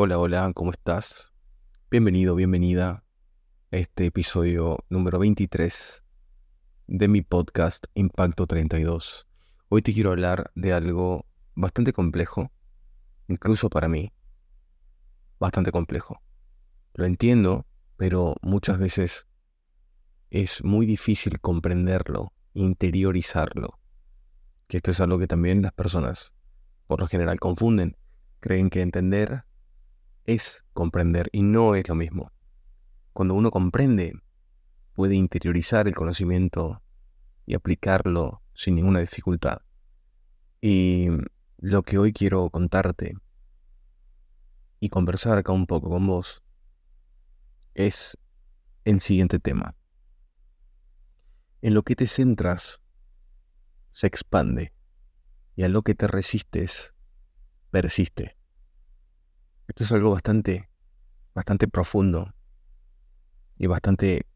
Hola, hola, ¿cómo estás? Bienvenido, bienvenida a este episodio número 23 de mi podcast Impacto 32. Hoy te quiero hablar de algo bastante complejo, incluso para mí, bastante complejo. Lo entiendo, pero muchas veces es muy difícil comprenderlo, interiorizarlo. Que esto es algo que también las personas por lo general confunden. Creen que entender es comprender y no es lo mismo. Cuando uno comprende, puede interiorizar el conocimiento y aplicarlo sin ninguna dificultad. Y lo que hoy quiero contarte y conversar acá un poco con vos es el siguiente tema. En lo que te centras se expande y a lo que te resistes persiste. Esto es algo bastante, bastante profundo y bastante,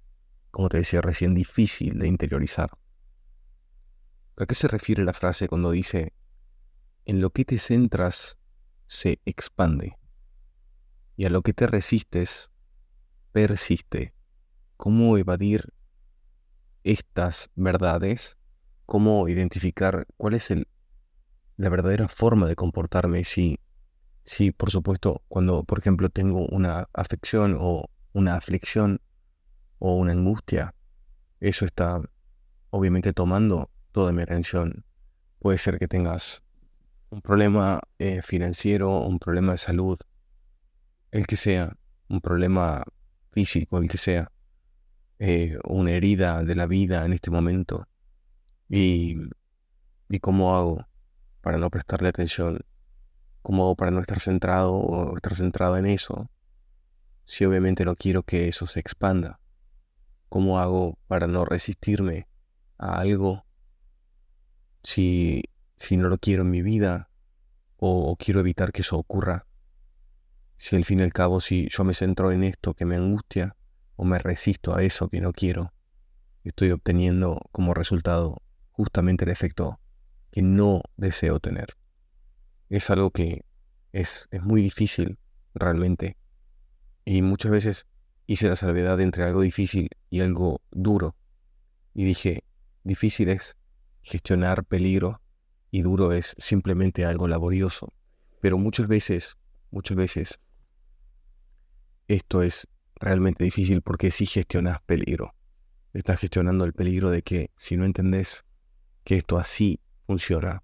como te decía recién, difícil de interiorizar. ¿A qué se refiere la frase cuando dice, en lo que te centras se expande y a lo que te resistes persiste? ¿Cómo evadir estas verdades? ¿Cómo identificar cuál es el, la verdadera forma de comportarme si Sí, por supuesto, cuando, por ejemplo, tengo una afección o una aflicción o una angustia, eso está obviamente tomando toda mi atención. Puede ser que tengas un problema eh, financiero, un problema de salud, el que sea, un problema físico, el que sea, eh, una herida de la vida en este momento. Y, ¿Y cómo hago para no prestarle atención como para no estar centrado o estar centrado en eso, si obviamente no quiero que eso se expanda? ¿Cómo hago para no resistirme a algo si, si no lo quiero en mi vida o, quiero evitar que eso ocurra? Si al fin y al cabo, si yo me centro en esto que me angustia o me resisto a eso que no quiero, estoy obteniendo como resultado justamente el efecto que no deseo tener es algo que es, es muy difícil realmente. Y muchas veces hice la salvedad entre algo difícil y algo duro. Y dije, difícil es gestionar peligro y duro es simplemente algo laborioso. Pero muchas veces, muchas veces, esto es realmente difícil porque si gestionas peligro. Estás gestionando el peligro de que si no entendés que esto así funciona,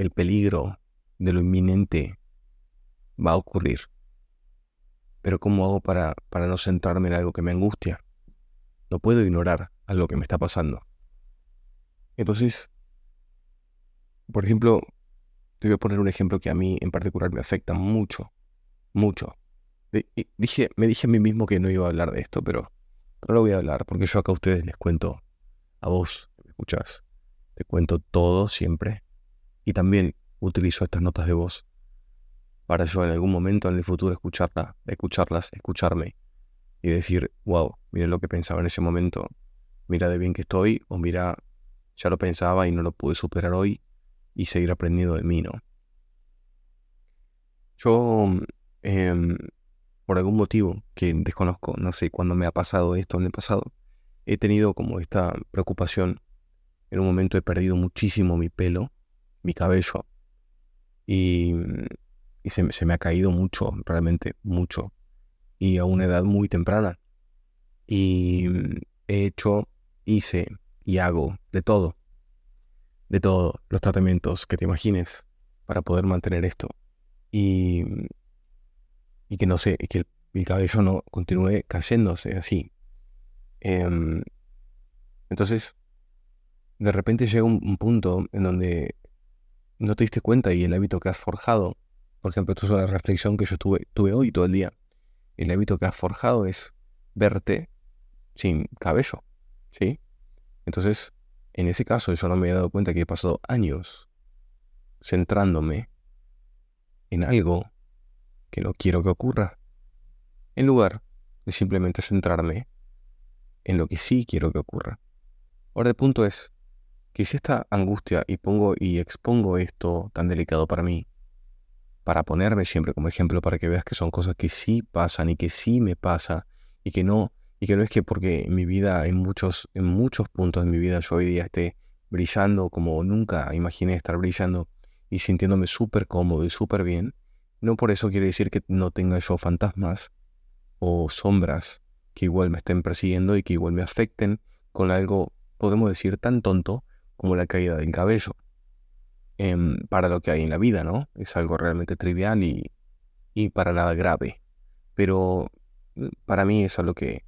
el peligro de lo inminente va a ocurrir. Pero ¿cómo hago para, para no centrarme en algo que me angustia? No puedo ignorar algo que me está pasando. Entonces, por ejemplo, te voy a poner un ejemplo que a mí en particular me afecta mucho, mucho. dije, me dije a mí mismo que no iba a hablar de esto, pero, pero lo voy a hablar, porque yo acá a ustedes les cuento, a vos, ¿me escuchas? Te cuento todo siempre, y también utilizo estas notas de voz para yo en algún momento en el futuro escucharla, escucharlas, escucharme y decir, wow, mira lo que pensaba en ese momento, mira de bien que estoy, o mira, ya lo pensaba y no lo pude superar hoy y seguir aprendiendo de mí, ¿no? Yo, em, por algún motivo que desconozco, no sé cuándo me ha pasado esto en el pasado, he tenido como esta preocupación. En un momento he perdido muchísimo mi pelo mi cabello. Y, se, me ha caído mucho, realmente mucho. Y a una edad muy temprana. Y he hecho, hice y hago de todo. De todos los tratamientos que te imagines para poder mantener esto. Y, y que no sé, que el, cabello no continúe cayéndose así. Em, entonces, de repente llega un, punto en donde no te diste cuenta y el hábito que has forjado, por ejemplo, esto es una reflexión que yo tuve, tuve hoy todo el día, el hábito que has forjado es verte sin cabello, ¿sí? Entonces, en ese caso yo no me he dado cuenta que he pasado años centrándome en algo que no quiero que ocurra, en lugar de simplemente centrarme en lo que sí quiero que ocurra. Ahora el punto es, que si esta angustia y pongo y expongo esto tan delicado para mí, para ponerme siempre como ejemplo para que veas que son cosas que sí pasan y que sí me pasa y que no y que no es que porque en mi vida en muchos en muchos puntos de mi vida yo hoy día esté brillando como nunca imaginé estar brillando y sintiéndome súper cómodo y súper bien, no por eso quiere decir que no tenga yo fantasmas o sombras que igual me estén persiguiendo y que igual me afecten con algo, podemos decir, tan tonto como la caída del cabello. Em, para lo que hay en la vida, ¿no? Es algo realmente trivial y, y para nada grave. Pero mm, para mí es algo que,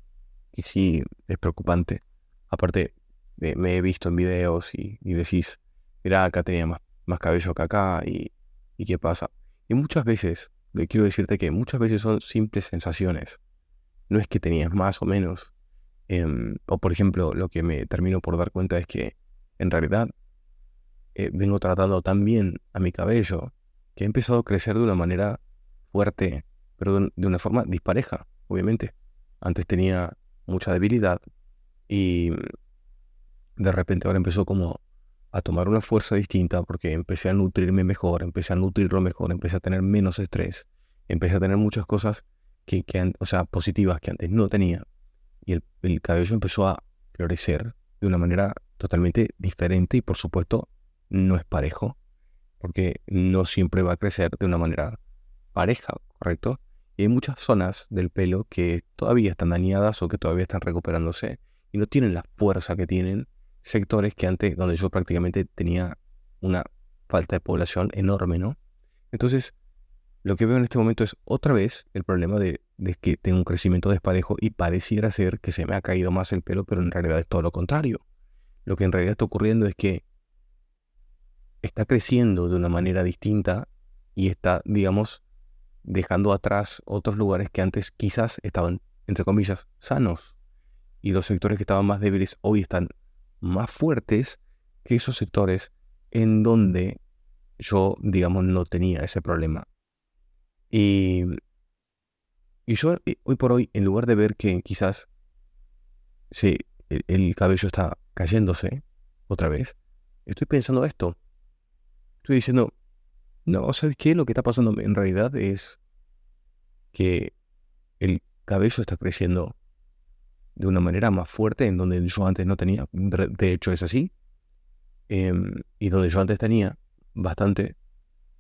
que sí es preocupante. Aparte, me, he visto en videos y, decís, mira, acá tenía más, más cabello que acá y, y qué pasa. Y muchas veces, le quiero decirte que muchas veces son simples sensaciones. No es que tenías más o menos. Em, o por ejemplo, lo que me termino por dar cuenta es que en realidad eh, vengo tratando tan bien a mi cabello que he empezado a crecer de una manera fuerte, pero de, una forma dispareja, obviamente. Antes tenía mucha debilidad y de repente ahora empezó como a tomar una fuerza distinta porque empecé a nutrirme mejor, empecé a nutrirlo mejor, empecé a tener menos estrés, empecé a tener muchas cosas que, que o sea, positivas que antes no tenía. Y el, el cabello empezó a florecer de una manera totalmente diferente y por supuesto no es parejo, porque no siempre va a crecer de una manera pareja, ¿correcto? Y hay muchas zonas del pelo que todavía están dañadas o que todavía están recuperándose y no tienen la fuerza que tienen sectores que antes, donde yo prácticamente tenía una falta de población enorme, ¿no? Entonces, lo que veo en este momento es otra vez el problema de, de, que tengo un crecimiento desparejo y pareciera ser que se me ha caído más el pelo, pero en realidad es todo lo contrario. Lo que en realidad está ocurriendo es que está creciendo de una manera distinta y está, digamos, dejando atrás otros lugares que antes quizás estaban, entre comillas, sanos. Y los sectores que estaban más débiles hoy están más fuertes que esos sectores en donde yo, digamos, no tenía ese problema. Y, y yo eh, hoy por hoy, en lugar de ver que quizás sí, el cabello está cayéndose otra vez, estoy pensando esto. Estoy diciendo, no, ¿sabes qué? Lo que está pasando en realidad es que el cabello está creciendo de una manera más fuerte en donde yo antes no tenía. De hecho, es así. Em, y donde yo antes tenía bastante,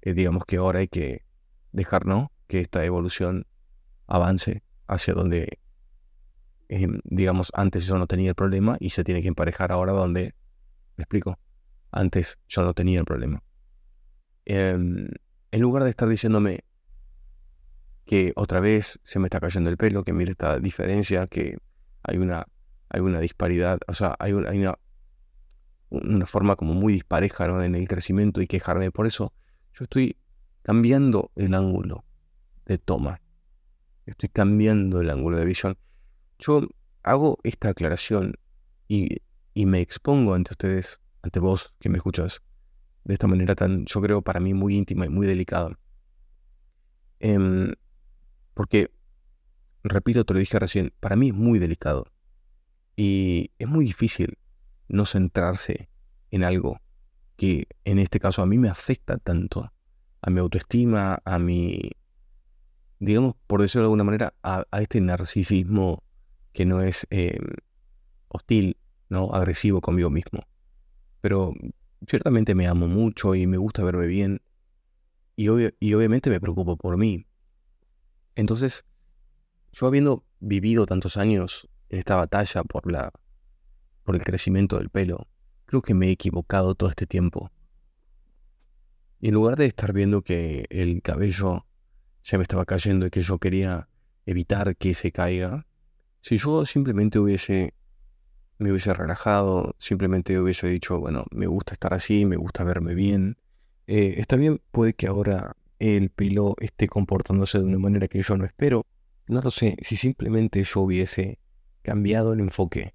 eh, digamos que ahora hay que dejar, ¿no? Que esta evolución avance hacia donde, em, digamos, antes yo no tenía el problema y se tiene que emparejar ahora donde, me explico, antes yo no tenía el problema. Em, en lugar de estar diciéndome que otra vez se me está cayendo el pelo, que mire esta diferencia, que hay una, hay una disparidad, o sea, hay una, una, una, forma como muy dispareja en el crecimiento y quejarme por eso, yo estoy cambiando el ángulo de toma, estoy cambiando el ángulo de visión. Yo hago esta aclaración y, y me expongo ante ustedes, ante vos que me escuchas, de esta manera tan, yo creo, para mí muy íntima y muy delicada. Em, porque, repito, te lo dije recién, para mí es muy delicado. Y es muy difícil no centrarse en algo que en este caso a mí me afecta tanto, a mi autoestima, a mi, digamos, por decirlo de alguna manera, a, este narcisismo que no es em, hostil, ¿no? agresivo conmigo mismo. Pero ciertamente me amo mucho y me gusta verme bien y, y obviamente me preocupo por mí. Entonces, yo habiendo vivido tantos años en esta batalla por la por el crecimiento del pelo, creo que me he equivocado todo este tiempo. Y en lugar de estar viendo que el cabello se me estaba cayendo y que yo quería evitar que se caiga, si yo simplemente hubiese me hubiese relajado, simplemente hubiese dicho, bueno, me gusta estar así, me gusta verme bien. Eh, está bien, puede que ahora el pelo esté comportándose de una manera que yo no espero. No lo sé, si simplemente yo hubiese cambiado el enfoque,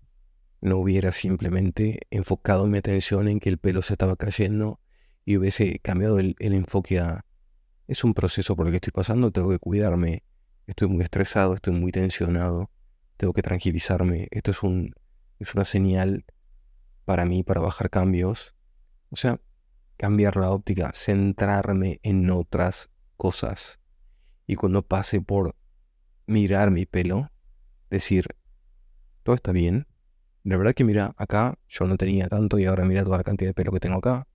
no hubiera simplemente enfocado mi atención en que el pelo se estaba cayendo y hubiese cambiado el, el enfoque a, es un proceso por el que estoy pasando, tengo que cuidarme, estoy muy estresado, estoy muy tensionado, tengo que tranquilizarme, esto es un es una señal para mí para bajar cambios. O sea, cambiar la óptica, centrarme en otras cosas. Y cuando pase por mirar mi pelo, decir, todo está bien. La verdad que mira, acá yo no tenía tanto y ahora mira toda la cantidad de pelo que tengo acá.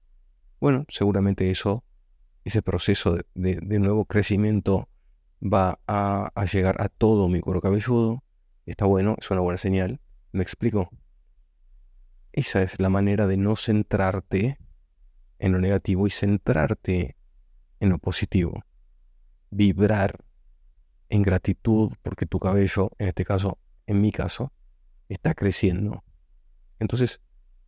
Bueno, seguramente eso, ese proceso de, nuevo crecimiento va a, a, llegar a todo mi cuero cabelludo. Está bueno, es una buena señal. ¿Me explico? Esa es la manera de no centrarte en lo negativo y centrarte en lo positivo. Vibrar en gratitud porque tu cabello, en este caso, en mi caso, está creciendo. Entonces,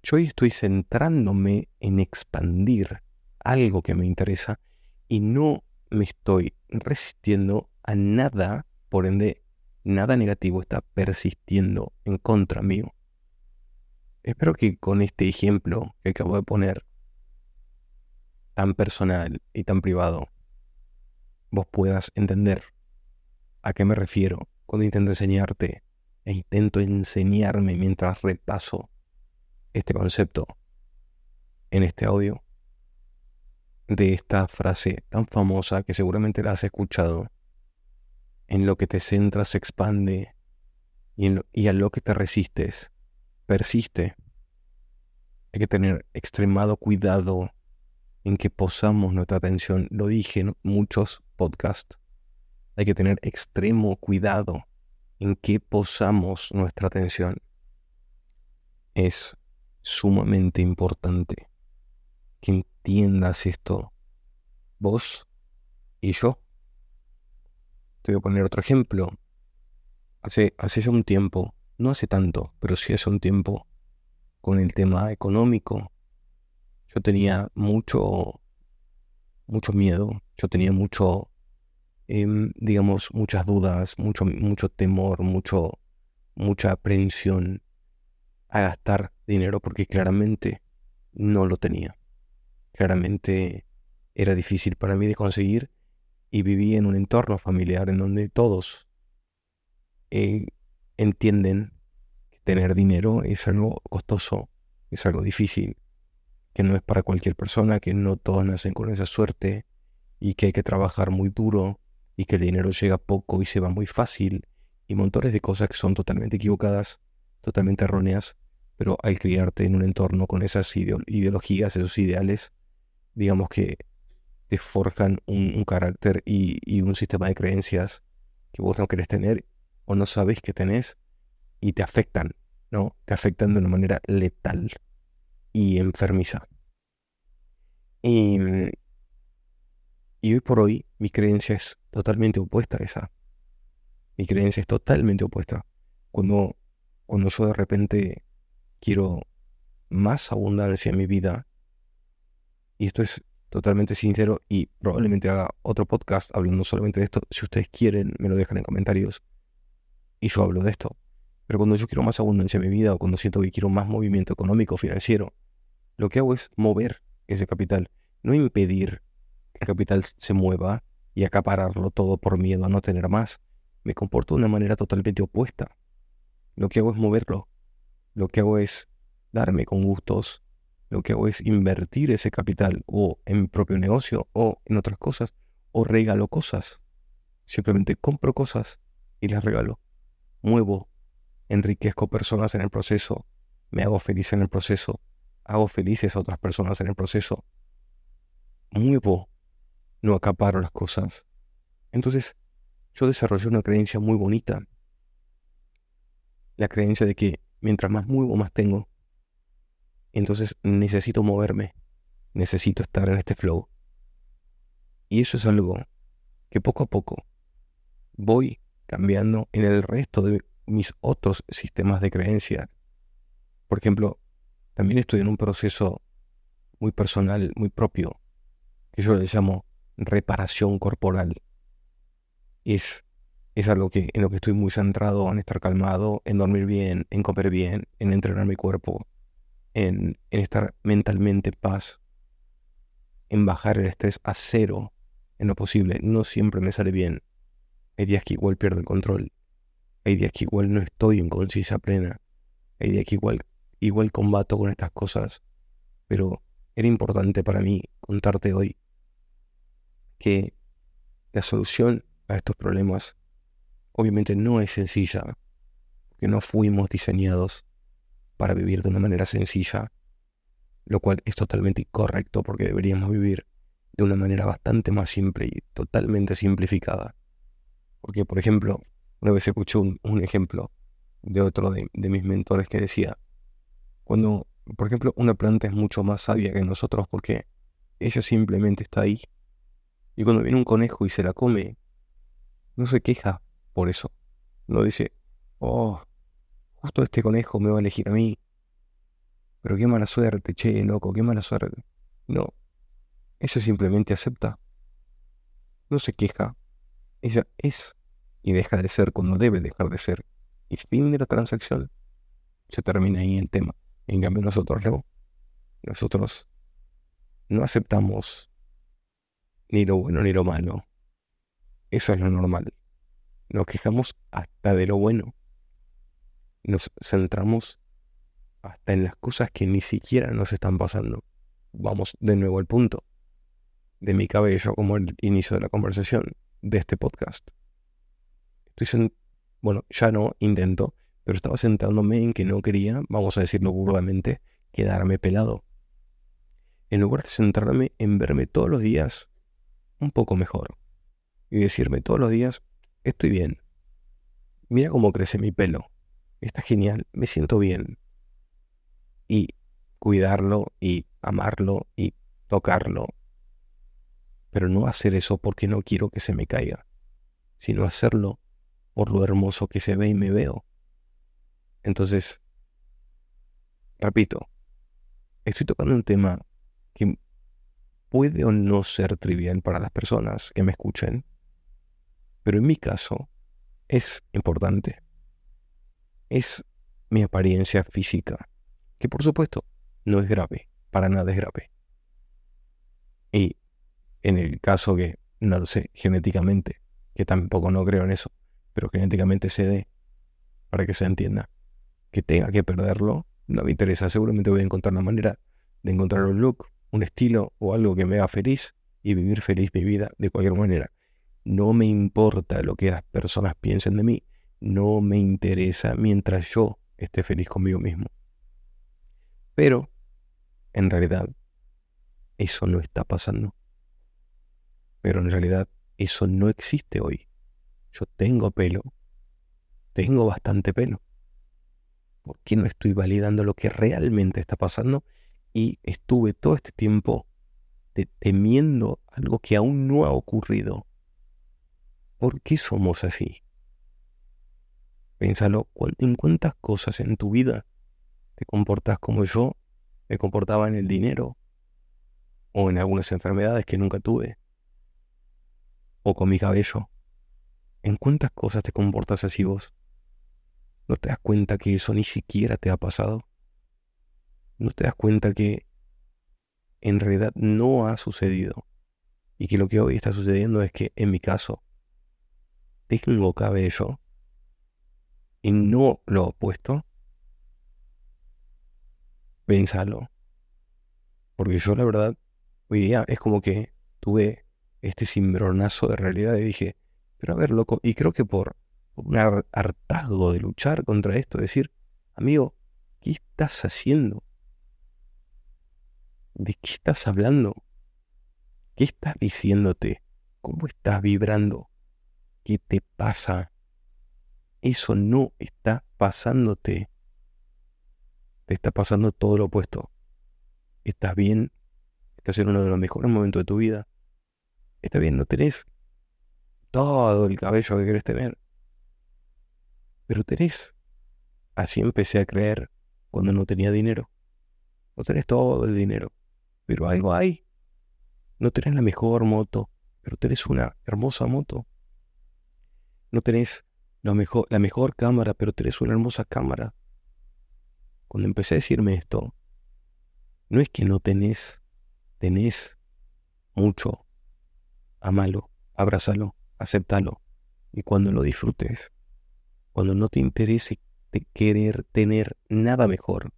yo hoy estoy centrándome en expandir algo que me interesa y no me estoy resistiendo a nada, por ende, nada negativo está persistiendo en contra mío. Espero que con este ejemplo que acabo de poner, tan personal y tan privado, vos puedas entender a qué me refiero cuando intento enseñarte e intento enseñarme mientras repaso este concepto en este audio de esta frase tan famosa que seguramente la has escuchado. En lo que te centras se expande y, y a lo que te resistes persiste. Hay que tener extremado cuidado en que posamos nuestra atención. Lo dije en muchos podcasts. Hay que tener extremo cuidado en qué posamos nuestra atención. Es sumamente importante que entiendas esto vos y yo. Te voy a poner otro ejemplo. Hace, hace ya un tiempo, no hace tanto, pero sí hace un tiempo, con el tema económico, yo tenía mucho, mucho miedo, yo tenía mucho Em, digamos, muchas dudas, mucho, mucho temor, mucho, mucha aprensión a gastar dinero porque claramente no lo tenía. Claramente era difícil para mí de conseguir y viví en un entorno familiar en donde todos eh, entienden que tener dinero es algo costoso, es algo difícil, que no es para cualquier persona, que no todos nacen con esa suerte y que hay que trabajar muy duro y que el dinero llega poco y se va muy fácil y montones de cosas que son totalmente equivocadas, totalmente erróneas, pero al criarte en un entorno con esas ideologías, esos ideales, digamos que te forjan un, carácter y, un sistema de creencias que vos no querés tener o no sabes que tenés y te afectan, ¿no? Te afectan de una manera letal y enfermiza. Y y hoy por hoy mi creencia es totalmente opuesta a esa. Mi creencia es totalmente opuesta. Cuando, cuando yo de repente quiero más abundancia en mi vida, y esto es totalmente sincero y probablemente haga otro podcast hablando solamente de esto, si ustedes quieren me lo dejan en comentarios y yo hablo de esto. Pero cuando yo quiero más abundancia en mi vida o cuando siento que quiero más movimiento económico, financiero, lo que hago es mover ese capital, no impedir el capital se mueva y acapararlo todo por miedo a no tener más. Me comporto de una manera totalmente opuesta. Lo que hago es moverlo. Lo que hago es darme con gustos. Lo que hago es invertir ese capital o en mi propio negocio o en otras cosas o regalo cosas. Simplemente compro cosas y las regalo. Muevo, enriquezco personas en el proceso, me hago feliz en el proceso, hago felices a otras personas en el proceso. Muevo no acaparo las cosas. Entonces, yo desarrollé una creencia muy bonita. La creencia de que mientras más muevo, más tengo. Entonces necesito moverme, necesito estar en este flow. Y eso es algo que poco a poco voy cambiando en el resto de mis otros sistemas de creencia. Por ejemplo, también estoy en un proceso muy personal, muy propio, que yo le llamo reparación corporal. Es, es algo que, en lo que estoy muy centrado, en estar calmado, en dormir bien, en comer bien, en entrenar mi cuerpo, en, estar mentalmente en paz, en bajar el estrés a cero en lo posible. No siempre me sale bien. Hay días que igual pierdo el control. Hay días que igual no estoy en conciencia plena. Hay días que igual, igual combato con estas cosas. Pero era importante para mí contarte hoy que la solución a estos problemas obviamente no es sencilla, porque no fuimos diseñados para vivir de una manera sencilla, lo cual es totalmente incorrecto porque deberíamos vivir de una manera bastante más simple y totalmente simplificada. Porque, por ejemplo, una vez escuché un, ejemplo de otro de, de mis mentores que decía, cuando, por ejemplo, una planta es mucho más sabia que nosotros porque ella simplemente está ahí. Y cuando viene un conejo y se la come, no se queja por eso. No dice, oh, justo este conejo me va a elegir a mí. Pero qué mala suerte, che, loco, qué mala suerte. No, ella simplemente acepta. No se queja. Ella es y deja de ser cuando debe dejar de ser. Y fin de la transacción. Se termina ahí el tema. En cambio nosotros no. Nosotros no aceptamos ni lo bueno ni lo malo. Eso es lo normal. Nos quejamos hasta de lo bueno. Nos centramos hasta en las cosas que ni siquiera nos están pasando. Vamos de nuevo al punto de mi cabello como el inicio de la conversación de este podcast. Estoy bueno, ya no intento, pero estaba sentándome en que no quería, vamos a decirlo burdamente, quedarme pelado. En lugar de centrarme en verme todos los días un poco mejor y decirme todos los días, estoy bien. Mira cómo crece mi pelo. Está genial, me siento bien. Y cuidarlo y amarlo y tocarlo pero no hacer eso porque no quiero que se me caiga, sino hacerlo por lo hermoso que se ve y me veo. Entonces, repito, estoy tocando un tema que puede o no ser trivial para las personas que me escuchen, pero en mi caso es importante. Es mi apariencia física, que por supuesto no es grave, para nada es grave. Y en el caso que, no lo sé, genéticamente, que tampoco no creo en eso, pero genéticamente se dé, para que se entienda, que tenga que perderlo, no me interesa, seguramente voy a encontrar una manera de encontrar un look, un estilo o algo que me haga feliz y vivir feliz mi vida de cualquier manera. No me importa lo que las personas piensen de mí, no me interesa mientras yo esté feliz conmigo mismo. Pero, en realidad, eso no está pasando. Pero en realidad eso no existe hoy. Yo tengo pelo, tengo bastante pelo. ¿Por qué no estoy validando lo que realmente está pasando? Y estuve todo este tiempo temiendo algo que aún no ha ocurrido. ¿Por qué somos así? Pénsalo, ¿en cuántas cosas en tu vida te comportas como yo me comportaba en el dinero? O en algunas enfermedades que nunca tuve o con mi cabello. ¿En cuántas cosas te comportas así vos? ¿No te das cuenta que eso ni siquiera te ha pasado? ¿No te das cuenta que en realidad no ha sucedido? Y que lo que hoy está sucediendo es que en mi caso tengo cabello y no lo he puesto. Pensalo. Porque yo la verdad, hoy día es como que tuve este cimbronazo de realidad y dije, pero a ver, loco, y creo que por, un hartazgo de luchar contra esto, decir, amigo, ¿qué estás haciendo? ¿De qué estás hablando? ¿Qué estás diciéndote? ¿Cómo estás vibrando? ¿Qué te pasa? Eso no está pasándote. Te está pasando todo lo opuesto. Estás bien, estás en uno de los mejores momentos de tu vida, Está bien, no tenés todo el cabello que querés tener. Pero tenés. Así empecé a creer cuando no tenía dinero. No tenés todo el dinero. Pero algo hay. No tenés la mejor moto, pero tenés una hermosa moto. No tenés la mejor, la mejor cámara, pero tenés una hermosa cámara. Cuando empecé a decirme esto, no es que no tenés, tenés mucho, amalo, abrázalo, acéptalo. Y cuando lo disfrutes, cuando no te interese querer tener nada mejor,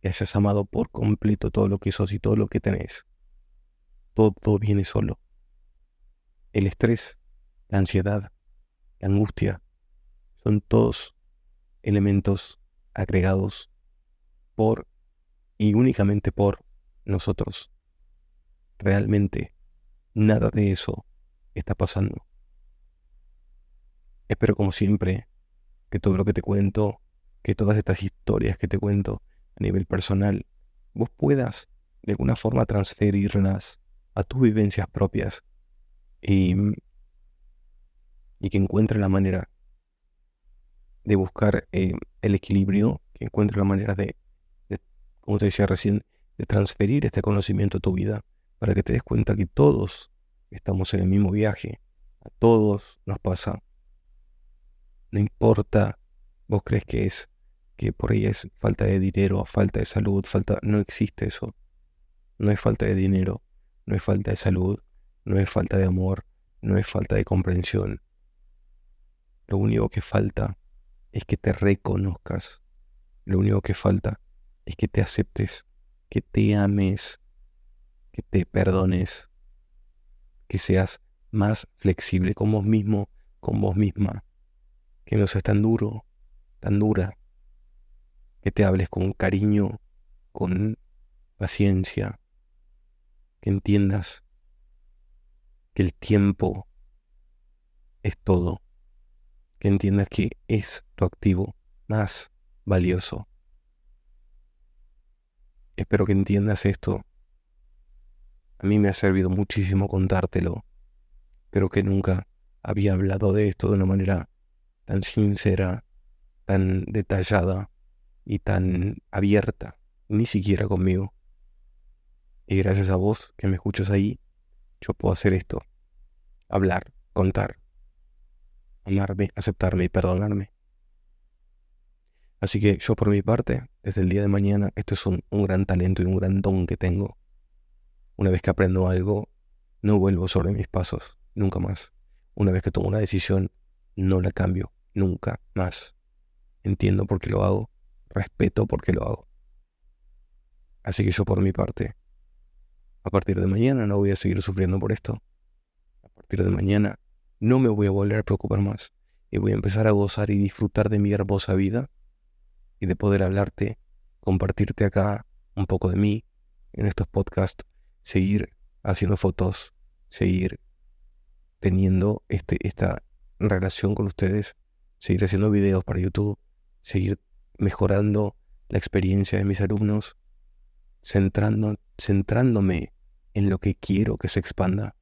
que hayas amado por completo todo lo que sos y todo lo que tenés, todo viene solo. el estrés, la ansiedad, la angustia, son todos elementos agregados por y únicamente por nosotros. Realmente nada de eso está pasando. Espero como siempre que todo lo que te cuento, que todas estas historias que te cuento a nivel personal, vos puedas de alguna forma transferirlas a tus vivencias propias y, y que encuentres la manera de buscar eh, el equilibrio, que encuentres la manera de, de, como te decía recién, de transferir este conocimiento a tu vida para que te des cuenta que todos estamos en el mismo viaje, a todos nos pasa. No importa, vos crees que es que por ahí es falta de dinero, falta de salud, falta, no existe eso. No es falta de dinero, no es falta de salud, no es falta de amor, no es falta de comprensión. Lo único que falta es que te reconozcas. Lo único que falta es que te aceptes, que te ames, que te perdones, que seas más flexible con vos mismo, con vos misma, que no seas tan duro, tan dura, que te hables con cariño, con paciencia, que entiendas que el tiempo es todo, que entiendas que es tu activo más valioso. Espero que entiendas esto. A mí me ha servido muchísimo contártelo. Creo que nunca había hablado de esto de una manera tan sincera, tan detallada y tan abierta, ni siquiera conmigo. Y gracias a vos que me escuchas ahí, yo puedo hacer esto. Hablar, contar, amarme, aceptarme y perdonarme. Así que yo por mi parte, desde el día de mañana, esto es un, un, gran talento y un gran don que tengo. Una vez que aprendo algo, no vuelvo sobre mis pasos, nunca más. Una vez que tomo una decisión, no la cambio, nunca más. Entiendo por qué lo hago, respeto por qué lo hago. Así que yo por mi parte, a partir de mañana no voy a seguir sufriendo por esto. A partir de mañana no me voy a volver a preocupar más y voy a empezar a gozar y disfrutar de mi hermosa vida y de poder hablarte, compartirte acá un poco de mí en estos podcasts, seguir haciendo fotos, seguir teniendo este, esta relación con ustedes, seguir haciendo videos para YouTube, seguir mejorando la experiencia de mis alumnos, centrándome en lo que quiero que se expanda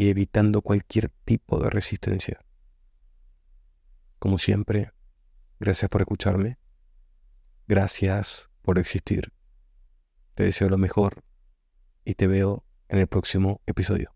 y evitando cualquier tipo de resistencia. Como siempre, gracias por escucharme, gracias por existir. Te deseo lo mejor y te veo en el próximo episodio.